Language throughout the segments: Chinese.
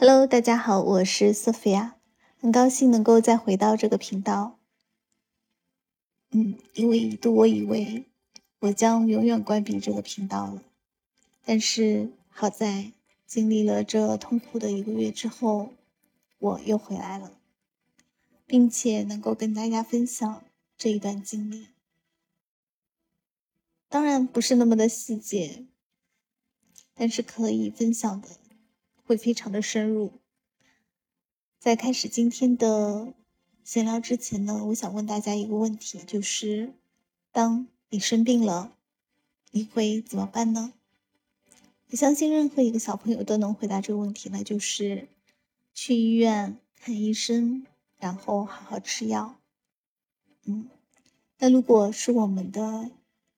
Hello，大家好，我是 Sophia，很高兴能够再回到这个频道。嗯，因为一度我以为我将永远关闭这个频道了，但是好在经历了这痛苦的一个月之后，我又回来了，并且能够跟大家分享这一段经历。当然不是那么的细节，但是可以分享的。会非常的深入。在开始今天的闲聊之前呢，我想问大家一个问题，就是：当你生病了，你会怎么办呢？我相信任何一个小朋友都能回答这个问题，那就是去医院看医生，然后好好吃药。嗯，那如果是我们的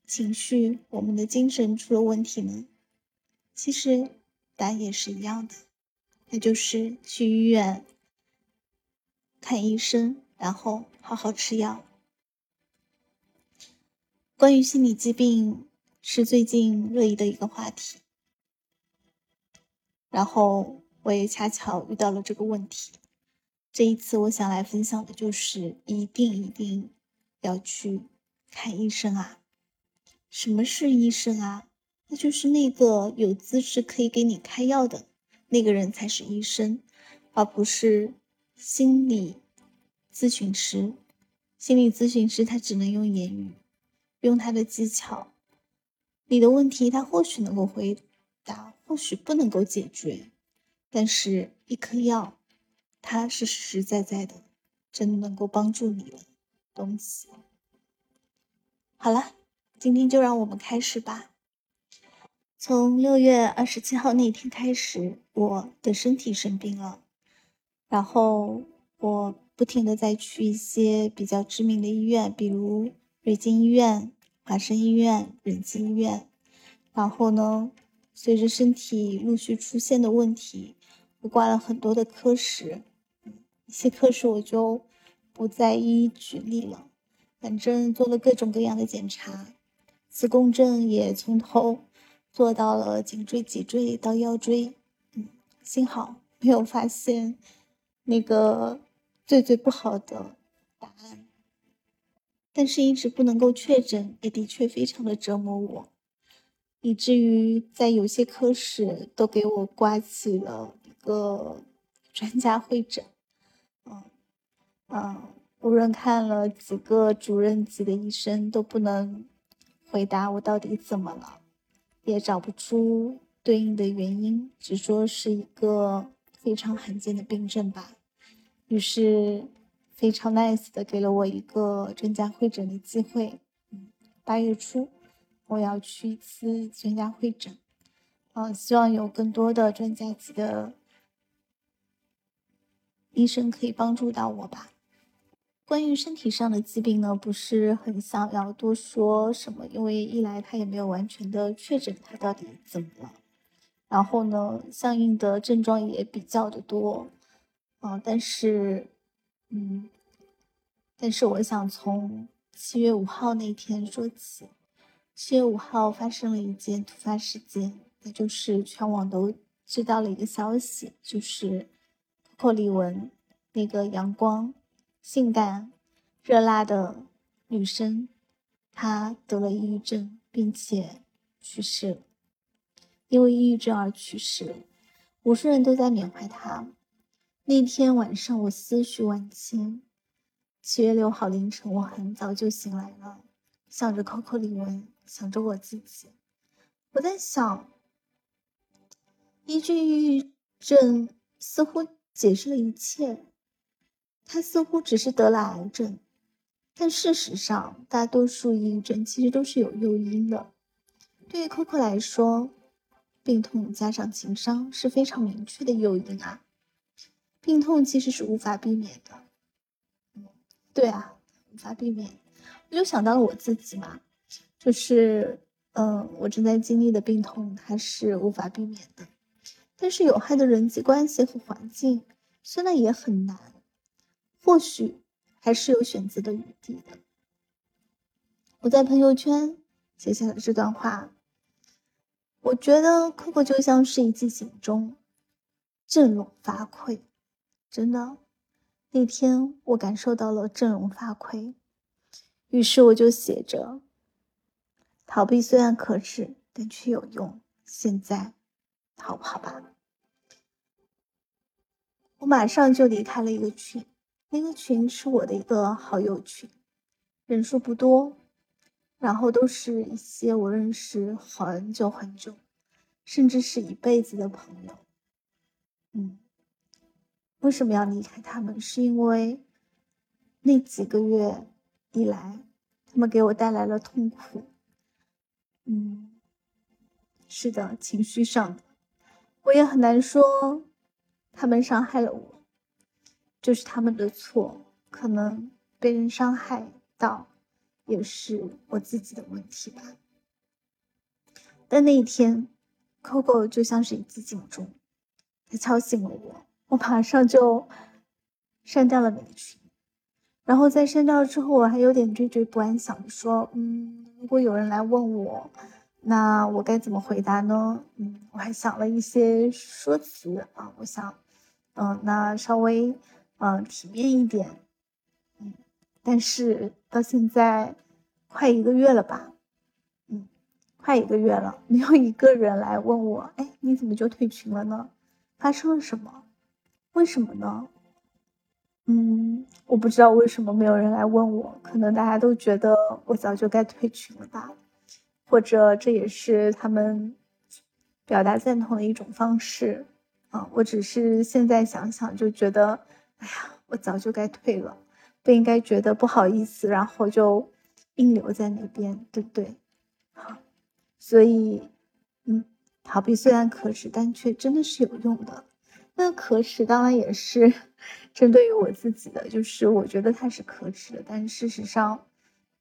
情绪、我们的精神出了问题呢？其实。答案也是一样的，那就是去医院看医生，然后好好吃药。关于心理疾病是最近热议的一个话题，然后我也恰巧遇到了这个问题。这一次我想来分享的就是一定一定要去看医生啊！什么是医生啊？那就是那个有资质可以给你开药的那个人才是医生，而不是心理咨询师。心理咨询师他只能用言语，用他的技巧，你的问题他或许能够回答，或许不能够解决，但是一颗药，它是实实在在的，真的能够帮助你的东西。好了，今天就让我们开始吧。从六月二十七号那天开始，我的身体生病了，然后我不停的在去一些比较知名的医院，比如瑞金医院、华生医院、仁济医院。然后呢，随着身体陆续出现的问题，我挂了很多的科室，一些科室我就不再一一举例了。反正做了各种各样的检查，磁共振也从头。做到了颈椎、脊椎到腰椎，嗯，幸好没有发现那个最最不好的答案，但是一直不能够确诊，也的确非常的折磨我，以至于在有些科室都给我挂起了一个专家会诊，嗯嗯，无论看了几个主任级的医生，都不能回答我到底怎么了。也找不出对应的原因，只说是一个非常罕见的病症吧。于是非常 nice 的给了我一个专家会诊的机会。八月初我要去一次专家会诊，嗯，希望有更多的专家级的医生可以帮助到我吧。关于身体上的疾病呢，不是很想要多说什么，因为一来他也没有完全的确诊他到底怎么了，然后呢，相应的症状也比较的多，啊，但是，嗯，但是我想从七月五号那天说起，七月五号发生了一件突发事件，那就是全网都知道了一个消息，就是 Coco 李玟那个阳光。性感、热辣的女生，她得了抑郁症，并且去世了。因为抑郁症而去世，无数人都在缅怀她。那天晚上，我思绪万千。七月六号凌晨，我很早就醒来了，想着 Coco 李玟，想着我自己。我在想，一句抑郁症似乎解释了一切。他似乎只是得了癌症，但事实上，大多数抑郁症其实都是有诱因的。对于 Coco 来说，病痛加上情伤是非常明确的诱因啊。病痛其实是无法避免的，对啊，无法避免。我就想到了我自己嘛，就是，嗯，我正在经历的病痛，它是无法避免的。但是有害的人际关系和环境，虽然也很难。或许还是有选择的余地的。我在朋友圈写下了这段话。我觉得 Coco 就像是一记警钟，振聋发聩。真的，那天我感受到了振聋发聩，于是我就写着：逃避虽然可耻，但却有用。现在，逃跑吧！我马上就离开了一个群，那个群是我的一个好友群，人数不多，然后都是一些我认识很久很久，甚至是一辈子的朋友。嗯。为什么要离开他们？是因为那几个月以来，他们给我带来了痛苦。嗯，是的，情绪上的，我也很难说他们伤害了我，就是他们的错。可能被人伤害到，也是我自己的问题吧。但那一天，Coco 就像是一记警钟，他敲醒了我。我马上就删掉了那个群，然后在删掉了之后，我还有点惴惴不安，想着说，嗯，如果有人来问我，那我该怎么回答呢？嗯，我还想了一些说辞啊，我想，嗯，那稍微，嗯，体面一点，嗯，但是到现在快一个月了吧，嗯，快一个月了，没有一个人来问我，哎，你怎么就退群了呢？发生了什么？为什么呢？嗯，我不知道为什么没有人来问我，可能大家都觉得我早就该退群了吧，或者这也是他们表达赞同的一种方式啊。我只是现在想想就觉得，哎呀，我早就该退了，不应该觉得不好意思，然后就硬留在那边，对不对？好，所以，嗯，逃避虽然可耻，但却真的是有用的。那可耻当然也是 针对于我自己的，就是我觉得它是可耻的，但事实上，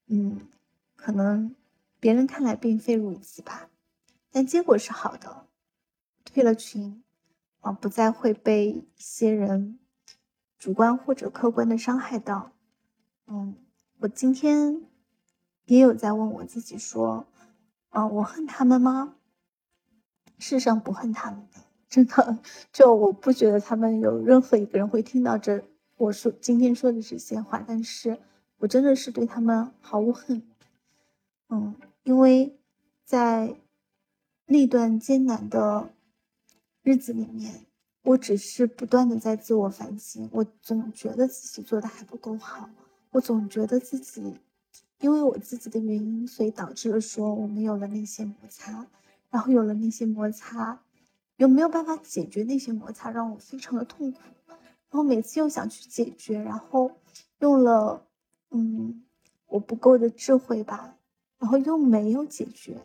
嗯，可能别人看来并非如此吧。但结果是好的，退了群，啊，不再会被一些人主观或者客观的伤害到。嗯，我今天也有在问我自己说，嗯，我恨他们吗？世上不恨他们的。真的，就我不觉得他们有任何一个人会听到这我说今天说的这些话，但是我真的是对他们毫无恨，嗯，因为在那段艰难的日子里面，我只是不断的在自我反省，我总觉得自己做的还不够好，我总觉得自己因为我自己的原因，所以导致了说我们有了那些摩擦，然后有了那些摩擦。又没有办法解决那些摩擦，让我非常的痛苦。然后每次又想去解决，然后用了嗯我不够的智慧吧，然后又没有解决，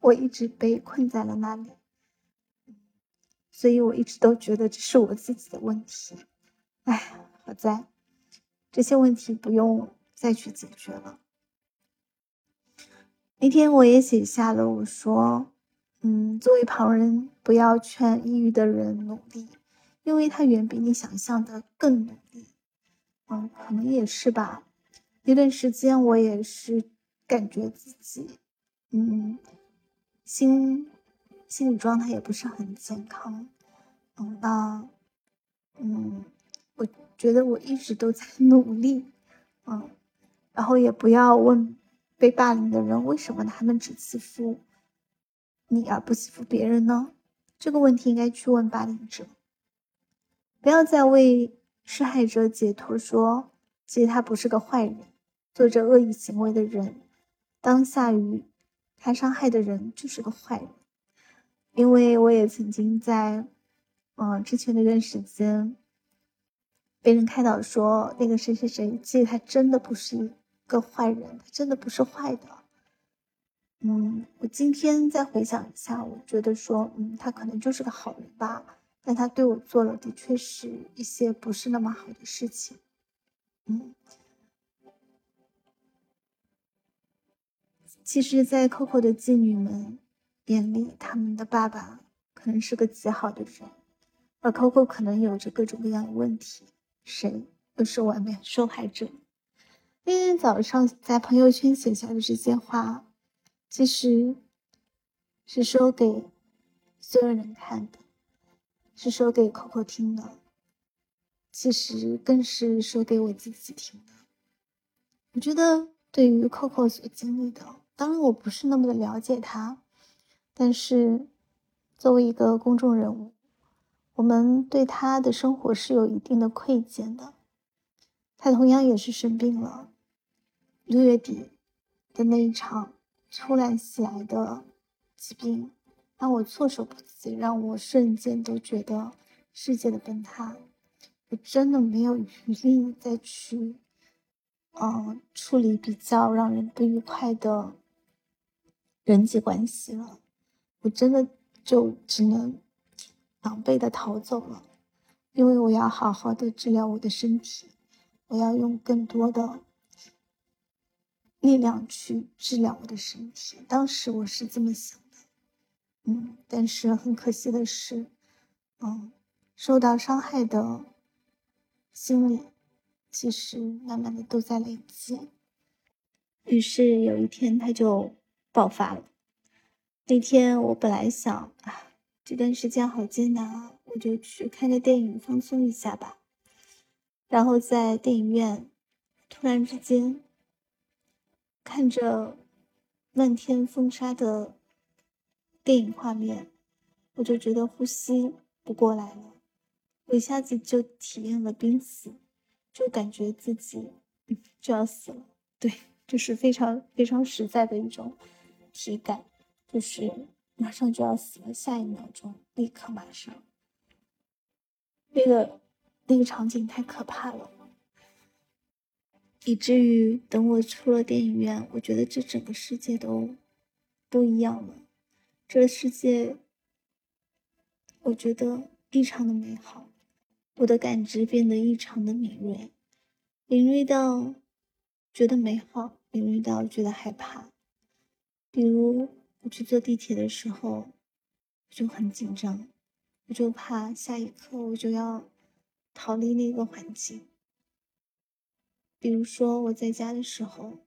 我一直被困在了那里。所以我一直都觉得这是我自己的问题。哎，好在这些问题不用再去解决了。那天我也写下了，我说。嗯，作为旁人，不要劝抑郁的人努力，因为他远比你想象的更努力。嗯，可能也是吧。有段时间，我也是感觉自己，嗯，心心理状态也不是很健康。嗯，那，嗯，我觉得我一直都在努力。嗯，然后也不要问被霸凌的人为什么他们只欺负。你而不欺负别人呢？这个问题应该去问霸凌者。不要再为施害者解脱，说其实他不是个坏人，做着恶意行为的人，当下与他伤害的人就是个坏人。因为我也曾经在，嗯，之前那段时间被人开导说，那个谁谁谁，其实他真的不是一个坏人，他真的不是坏的。嗯，我今天再回想一下，我觉得说，嗯，他可能就是个好人吧，但他对我做了的确是一些不是那么好的事情。嗯，其实，在 Coco 的妓女们眼里，他们的爸爸可能是个极好的人，而 Coco 可能有着各种各样的问题，谁又是完美受害者？那天早上在朋友圈写下的这些话。其实是说给所有人看的，是说给 Coco 听的，其实更是说给我自己听的。我觉得对于 Coco 所经历的，当然我不是那么的了解他，但是作为一个公众人物，我们对他的生活是有一定的窥见的。他同样也是生病了，六月底的那一场突然袭来的疾病，让我措手不及，让我瞬间都觉得世界的崩塌。我真的没有余力再去，嗯，处理比较让人不愉快的人际关系了。我真的就只能狼狈的逃走了，因为我要好好的治疗我的身体。我要用更多的力量去治疗我的身体。当时我是这么想的，嗯，但是很可惜的是，嗯，受到伤害的心理其实慢慢的都在累积。于是有一天他就爆发了。那天我本来想啊，这段时间好艰难啊，我就去看个电影放松一下吧。然后在电影院，突然之间看着漫天风沙的电影画面，我就觉得呼吸不过来了，我一下子就体验了濒死，就感觉自己就要死了。对，就是非常非常实在的一种体感，就是马上就要死了，下一秒钟立刻马上那个。那个场景太可怕了，以至于等我出了电影院，我觉得这整个世界都不一样了。这世界，我觉得异常的美好，我的感知变得异常的敏锐，敏锐到觉得美好，敏锐到觉得害怕。比如我去坐地铁的时候，就很紧张，我就怕下一刻我就要。逃离那个环境，比如说我在家的时候，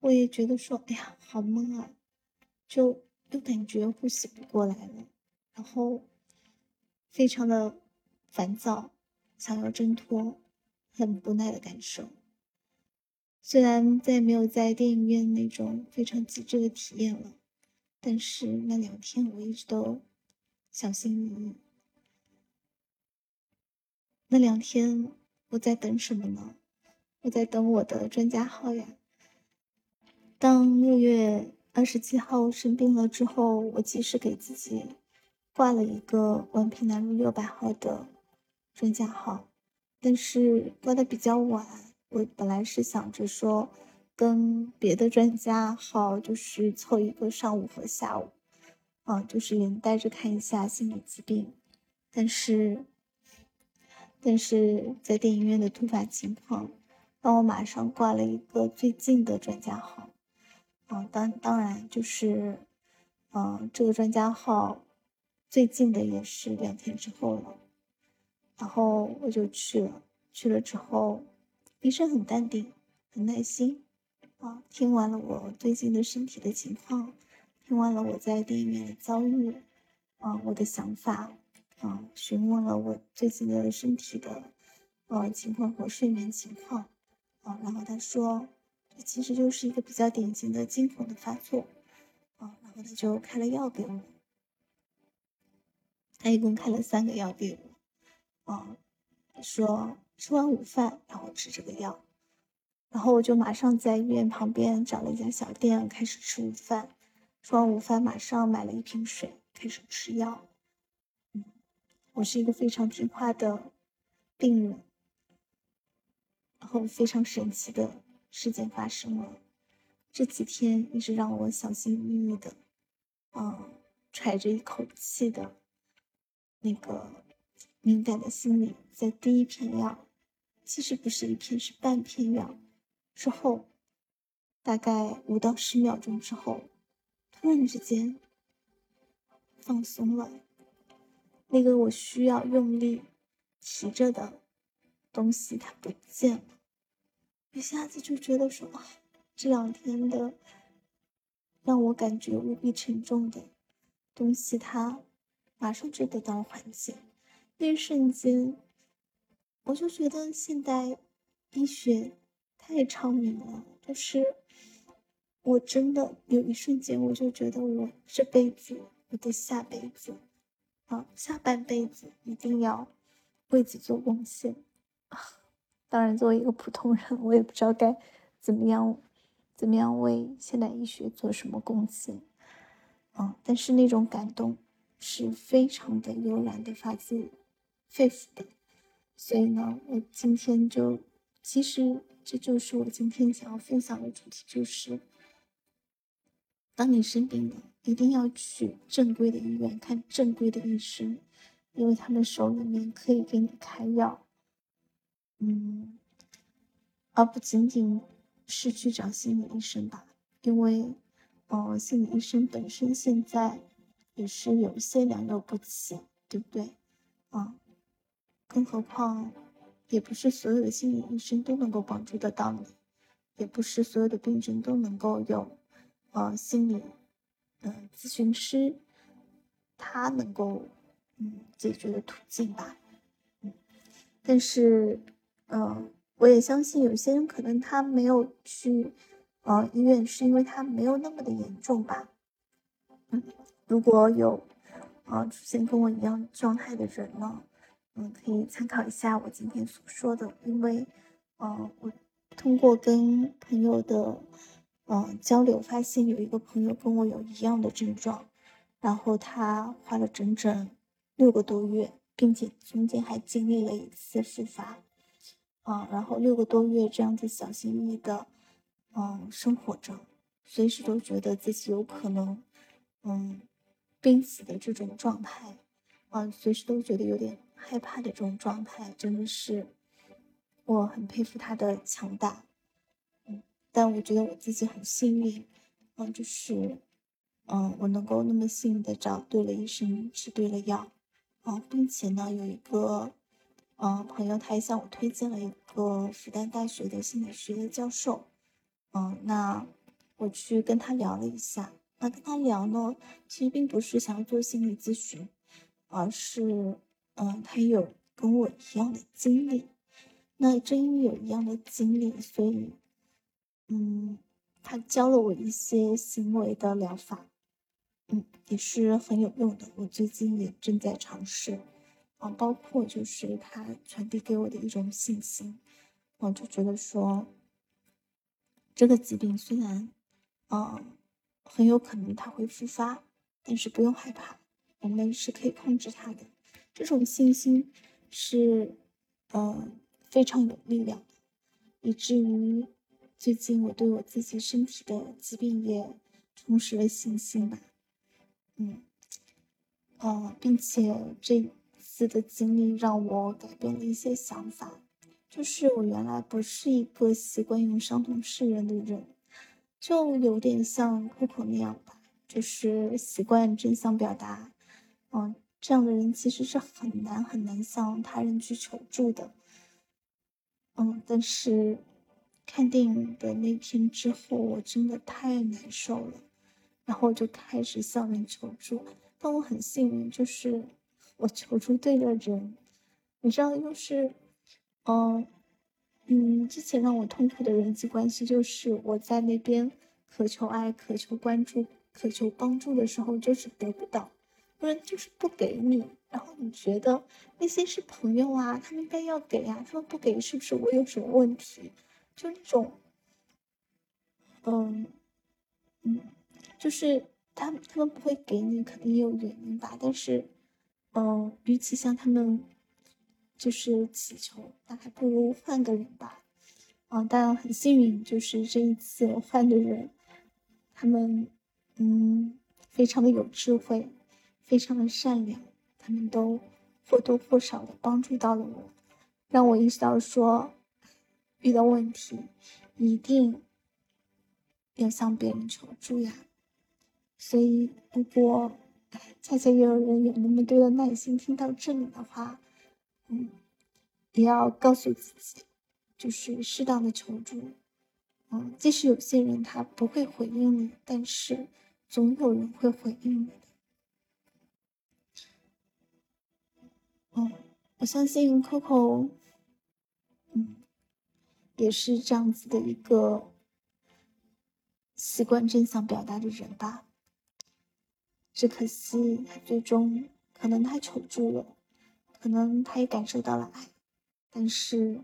我也觉得说，哎呀，好闷啊，就又感觉呼吸不过来了，然后非常的烦躁，想要挣脱，很不耐的感受。虽然再也没有在电影院那种非常极致的体验了，但是那两天我一直都小心翼翼。那两天我在等什么呢？我在等我的专家号呀。当六月二十七号生病了之后，我及时给自己挂了一个宛平南路六百号的专家号，但是挂的比较晚。我本来是想着说，跟别的专家号就是凑一个上午和下午，啊，就是连带着看一下心理疾病，但是。但是在电影院的突发情况，让我马上挂了一个最近的专家号。啊，当当然就是，嗯，这个专家号最近的也是两天之后了。然后我就去了，去了之后，医生很淡定，很耐心，啊，听完了我最近的身体的情况，听完了我在电影院的遭遇，啊，我的想法。啊，询问了我最近的身体的呃情况和睡眠情况，啊，然后他说，这其实就是一个比较典型的惊恐的发作，啊，然后他就开了药给我，他一共开了三个药给我，啊，说吃完午饭然后吃这个药，然后我就马上在医院旁边找了一家小店开始吃午饭，吃完午饭马上买了一瓶水开始吃药。嗯我是一个非常听话的病人，然后非常神奇的事件发生了。这几天一直让我小心翼翼的，嗯，揣着一口气的，那个敏感的心理，在第一片药，其实不是一片，是半片药之后，大概五到十秒钟之后，突然之间放松了。那个我需要用力提着的东西，它不见了，一下子就觉得说啊，这两天的让我感觉无比沉重的东西，它马上就得到了缓解。那一瞬间，我就觉得现代医学太昌明了，就是我真的有一瞬间，我就觉得我这辈子，我的下辈子，啊，下半辈子一定要为此做贡献。当然，作为一个普通人，我也不知道该怎么样，怎么样为现代医学做什么贡献。啊，但是那种感动是非常的悠然的，发自肺腑的。所以呢，我今天就，其实这就是我今天想要分享的主题，就是当你生病了，一定要去正规的医院看正规的医生，因为他们手里面可以给你开药。嗯，而不仅仅是去找心理医生吧，因为，呃，心理医生本身现在也是有一些良莠不齐，对不对？啊，更何况，也不是所有的心理医生都能够帮助得到你，也不是所有的病症都能够有，呃，心理，呃，咨询师，他能够，嗯，解决的途径吧，嗯，但是。嗯，我也相信有些人可能他没有去，呃，医院是因为他没有那么的严重吧。嗯，如果有，呃，出现跟我一样状态的人呢，嗯，可以参考一下我今天所说的，因为，呃，我通过跟朋友的，呃，交流，发现有一个朋友跟我有一样的症状，然后他花了整整六个多月，并且中间还经历了一次复发。啊，然后六个多月这样子小心翼翼的，嗯，生活着，随时都觉得自己有可能，嗯，濒死的这种状态，嗯，随时都觉得有点害怕的这种状态，真的是，我很佩服他的强大，嗯，但我觉得我自己很幸运，嗯，就是，嗯，我能够那么幸运的找对了医生，吃对了药，啊，并且呢，有一个。嗯，朋友他也向我推荐了一个复旦大学的心理学的教授。嗯，那我去跟他聊了一下。那跟他聊呢，其实并不是想要做心理咨询，而是，嗯，他有跟我一样的经历。那正因为有一样的经历，所以，嗯，他教了我一些行为的疗法，嗯，也是很有用的。我最近也正在尝试。啊，包括就是他传递给我的一种信心，我就觉得说，这个疾病虽然，啊，很有可能它会复发，但是不用害怕，我们是可以控制它的。这种信心是，呃，非常有力量的，以至于最近我对我自己身体的疾病也重拾了信心吧。嗯，呃，并且这。次的经历让我改变了一些想法，就是我原来不是一个习惯用伤痛示人的人，就有点像 Coco 那样吧，就是习惯正向表达。嗯，这样的人其实是很难很难向他人去求助的。嗯，但是看电影的那天之后，我真的太难受了，然后我就开始向人求助。但我很幸运，就是。我求助对了人，你知道，就是，嗯，嗯，之前让我痛苦的人际关系，就是我在那边渴求爱、渴求关注、渴求帮助的时候，就是得不到，不然就是不给你。然后你觉得那些是朋友啊，他们应该要给啊，他们不给是不是我有什么问题？就那种，嗯，嗯，就是他他们不会给你，肯定也有原因吧，但是。嗯，与其向他们就是祈求，那还不如换个人吧。啊，但很幸运，就是这一次换的人，他们嗯非常的有智慧，非常的善良，他们都或多或少的帮助到了我，让我意识到说，遇到问题一定要向别人求助呀。所以如果。恰恰也有人有那么多的耐心听到这里的话，嗯，也要告诉自己，就是适当的求助，嗯，即使有些人他不会回应你，但是总有人会回应你的，我相信 Coco，嗯，也是这样子的一个习惯真相表达的人吧。只可惜他最终可能他求助了，可能他也感受到了爱，但是，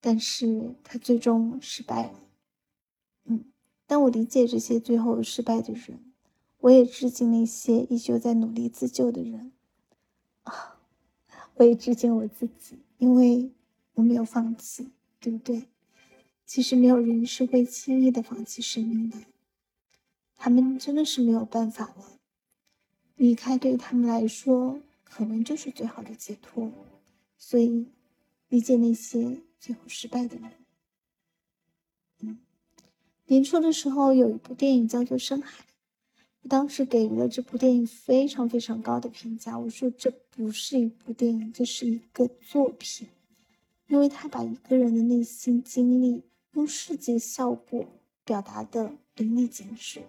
但是他最终失败了。嗯，但我理解这些最后失败的人，我也致敬那些依旧在努力自救的人。啊，我也致敬我自己，因为我没有放弃，对不对？其实没有人是会轻易的放弃生命的，他们真的是没有办法了，离开对他们来说可能就是最好的解脱，所以理解那些最后失败的人。嗯，年初的时候有一部电影叫做《深海》。我当时给予了这部电影非常非常高的评价。我说这不是一部电影，这是一个作品，因为他把一个人的内心经历用视觉效果表达的淋漓尽致。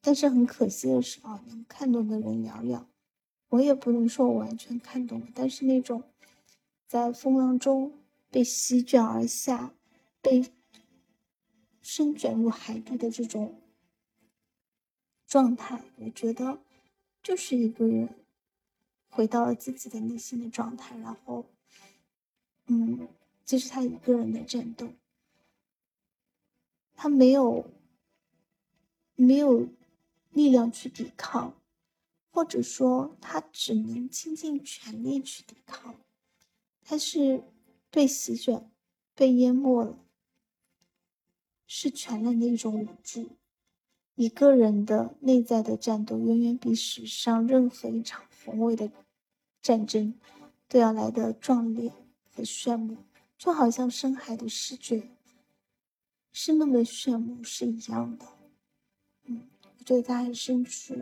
但是很可惜的是啊，能看懂的人寥寥。我也不能说我完全看懂了，但是那种在风浪中被席卷而下、被深卷入海底的这种。状态，我觉得就是一个人回到了自己的内心的状态，然后，嗯，这是他一个人的战斗，他没有没有力量去抵抗，或者说他只能倾尽全力去抵抗，他是被席卷、被淹没了，是全然的一种无助。一个人的内在的战斗，远远比史上任何一场宏伟的战争都要来的壮烈和炫目，就好像深海的视觉是那么炫目是一样的。嗯，我觉得在深处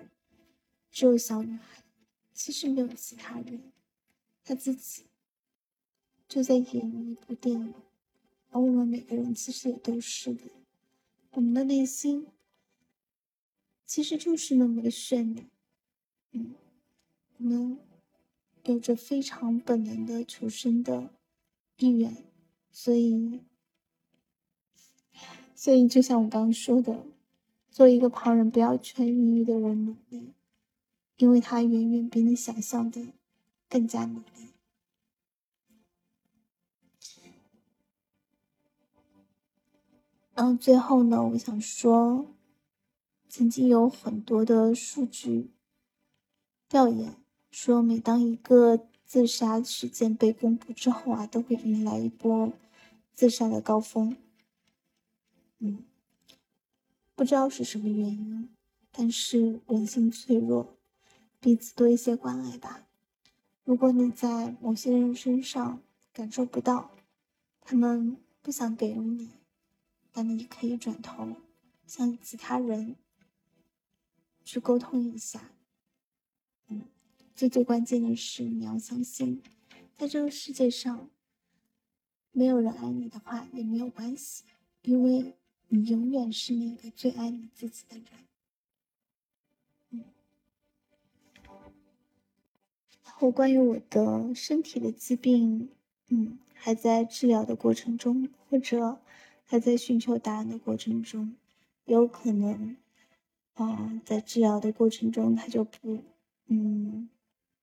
只有小女孩，其实没有其他人，她自己就在演一部电影，而我们每个人其实也都是的，我们的内心。其实就是那么的绚丽，嗯，我们有着非常本能的求生的意愿，所以，所以就像我刚刚说的，做一个旁人不要劝抑郁的人努力，因为他远远比你想象的更加努力。然后最后呢，我想说。曾经有很多的数据调研说，每当一个自杀事件被公布之后啊，都会迎来一波自杀的高峰。嗯，不知道是什么原因，但是人性脆弱，彼此多一些关爱吧。如果你在某些人身上感受不到，他们不想给予你，那你可以转头向其他人。去沟通一下，嗯，最最关键的是你要相信，在这个世界上，没有人爱你的话也没有关系，因为你永远是那个最爱你自己的人。嗯，然后关于我的身体的疾病，嗯，还在治疗的过程中，或者还在寻求答案的过程中，有可能。啊，在治疗的过程中，他就不，嗯，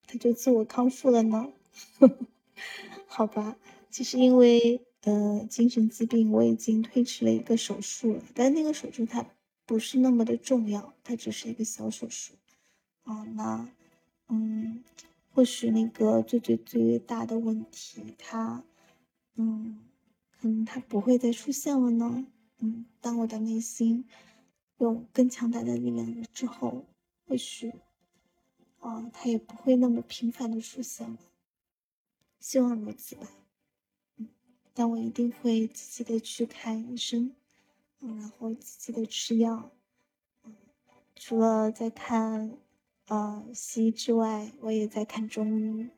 他就自我康复了呢。好吧，其实因为呃精神疾病，我已经推迟了一个手术了，但那个手术它不是那么的重要，它只是一个小手术。啊，那嗯，或许那个最最最大的问题，它嗯，可能它不会再出现了呢。嗯，当我的内心。有更强大的力量了之后，或许，啊，他也不会那么频繁的出现了。希望如此吧。嗯，但我一定会积极的去看医生，嗯，然后积极的吃药。嗯，除了在看，呃，西医之外，我也在看中医。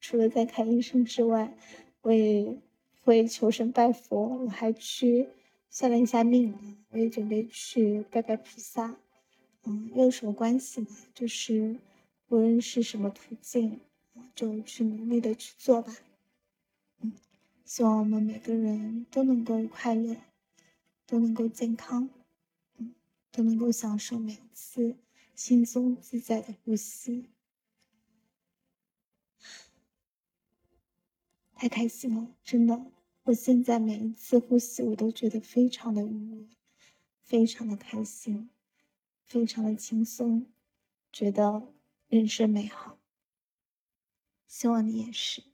除了在看医生之外，我也会求神拜佛，我还去。算了一下命，我也准备去拜拜菩萨。嗯，又有什么关系呢？就是无论是什么途径，就去努力的去做吧。嗯，希望我们每个人都能够快乐，都能够健康，嗯，都能够享受每一次轻松自在的呼吸。太开心了，真的！我现在每一次呼吸，我都觉得非常的愉悦，非常的开心，非常的轻松，觉得人生美好。希望你也是。